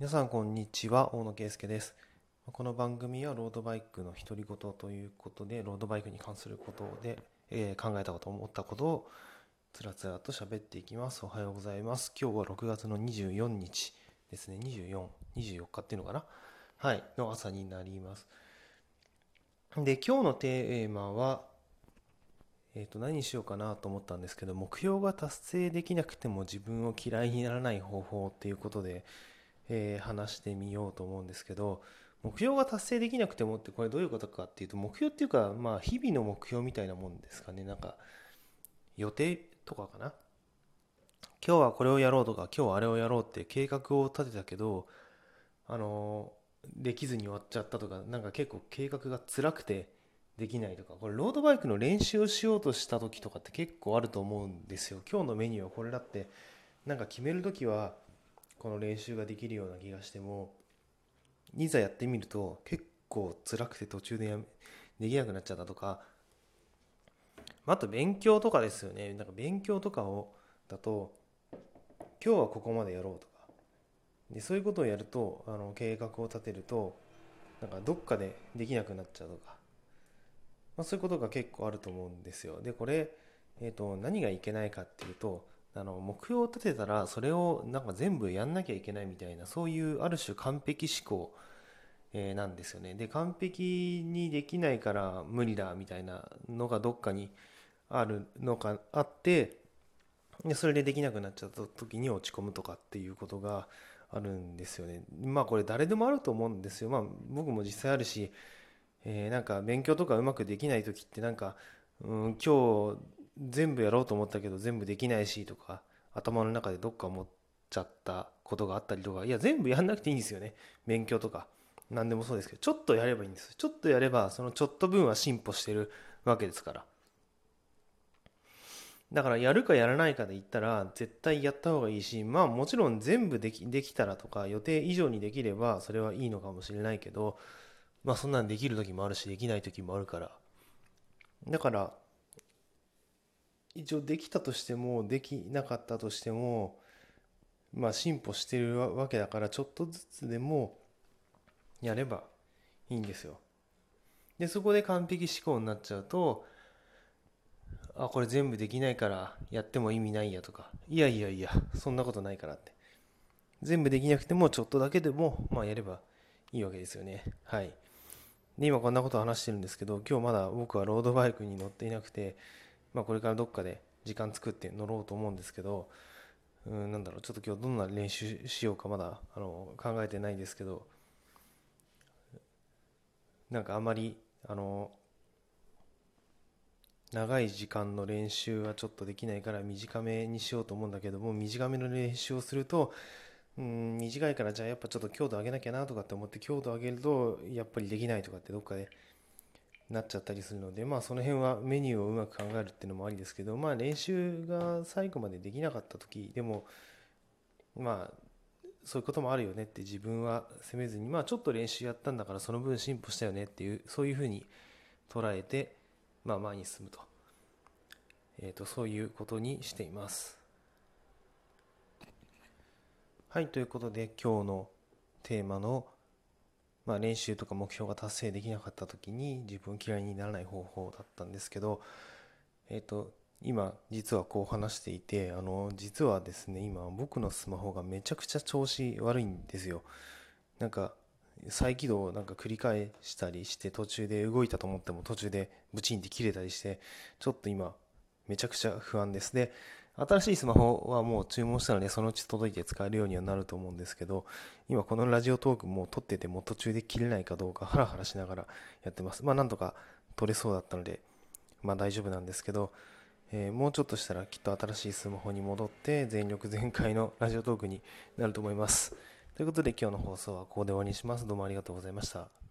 皆さんこんにちは大野圭介です。この番組はロードバイクの独り言ということでロードバイクに関することで、えー考えたこと思ったことをつらつらと喋っていきます。おはようございます。今日は6月の24日ですね。2424日っていうのかな？はいの朝になります。で今日のテーマはえー、と何にしようかなと思ったんですけど目標が達成できなくても自分を嫌いにならない方法っていうことで、えー話してみようと思うんですけど目標が達成できなくてもってこれどういうことかっていうと目標っていうかまあ日々の目標みたいなもんですかね。なんか予定とかかな？今日はこれをやろうとか今日はあれをやろうって計画を立てたけどあのできずに終わっちゃったとかなんか結構計画が辛くてできないとかこれロードバイクの練習をしようとした時とかって結構あると思うんですよ。今日のメニューはこれだってなんか決める時はこの練習ができるような気がしてもいざやってみると結構辛くて途中でやめできなくなっちゃったとかあと勉強とかですよねなんか勉強とかをだと今日はここまでやろうとかでそういうことをやるとあの計画を立てるとなんかどっかでできなくなっちゃうとかまあ、そういうことが結構あると思うんですよ。で、これ、えー、と何がいけないかっていうと、あの目標を立てたらそれをなんか全部やんなきゃいけないみたいなそういうある種完璧思考、えーなんですよね。で完璧にできないから無理だみたいなのがどっかにあるのかあってでそれでできなくなっちゃった時に落ち込むとかっていうことがあるんですよね。まあこれ誰でもあると思うんですよ。まあ僕も実際あるしえーなんか勉強とかうまくできない時ってなんか、うん、今日全部やろうと思ったけど全部できないしとか頭の中でどっか思っちゃったことがあったりとかいや全部やんなくていいんですよね。勉強とか。何でもそうですけどちょっとやればいいんです。ちょっとやればそのちょっと分は進歩してるわけですから。だからやるかやらないかで言ったら絶対やった方がいいしまあもちろん全部できできたらとか予定以上にできればそれはいいのかもしれないけどまあそんなんできる時もあるしできない時もあるから。だから一応できたとしてもできなかったとしてもまあ進歩してるわけだからちょっとずつでもやればいいんですよ。でそこで完璧思考になっちゃうとあこれ全部できないからやっても意味ないやとかいやいやいやそんなことないからって。全部できなくてもちょっとだけでもまあやればいいわけですよね。はい。で今こんなこと話してるんですけど今日まだ僕はロードバイクに乗っていなくて、まあ、これからどっかで時間作って乗ろうと思うんですけどうんなんだろうちょっと今日どんな練習しようかまだあの考えてないですけどなんかあまりあの長い時間の練習はちょっとできないから短めにしようと思うんだけども短めの練習をするとうん短いからじゃあやっぱちょっと強度上げなきゃなとかって思って強度上げるとやっぱりできないとかってどっかでなっちゃったりするのでまあその辺はメニューをうまく考えるっていうのもありですけどまあ練習が最後までできなかった時でもまあそういうこともあるよねって自分は責めずにまあちょっと練習やったんだからその分進歩したよねっていうそういうふうに捉えてまあ前に進むと,、えー、とそういうことにしています。はい、ということで今日のテーマの、まあ、練習とか目標が達成できなかった時に自分嫌いにならない方法だったんですけど、えっ、と今実はこう話していてあの実はですね今僕のスマホがめちゃくちゃ調子悪いんですよ。なんか再起動をなんか繰り返したりして途中で動いたと思っても途中でブチンって切れたりしてちょっと今めちゃくちゃ不安です。で新しいスマホはもう注文したのでそのうち届いて使えるようにはなると思うんですけど今このラジオトークも撮ってても途中で切れないかどうかハラハラしながらやってます。まあなんとか撮れそうだったのでまあ大丈夫なんですけど、えーもうちょっとしたらきっと新しいスマホに戻って全力全開のラジオトークになると思います。ということで今日の放送はここで終わりにします。どうもありがとうございました。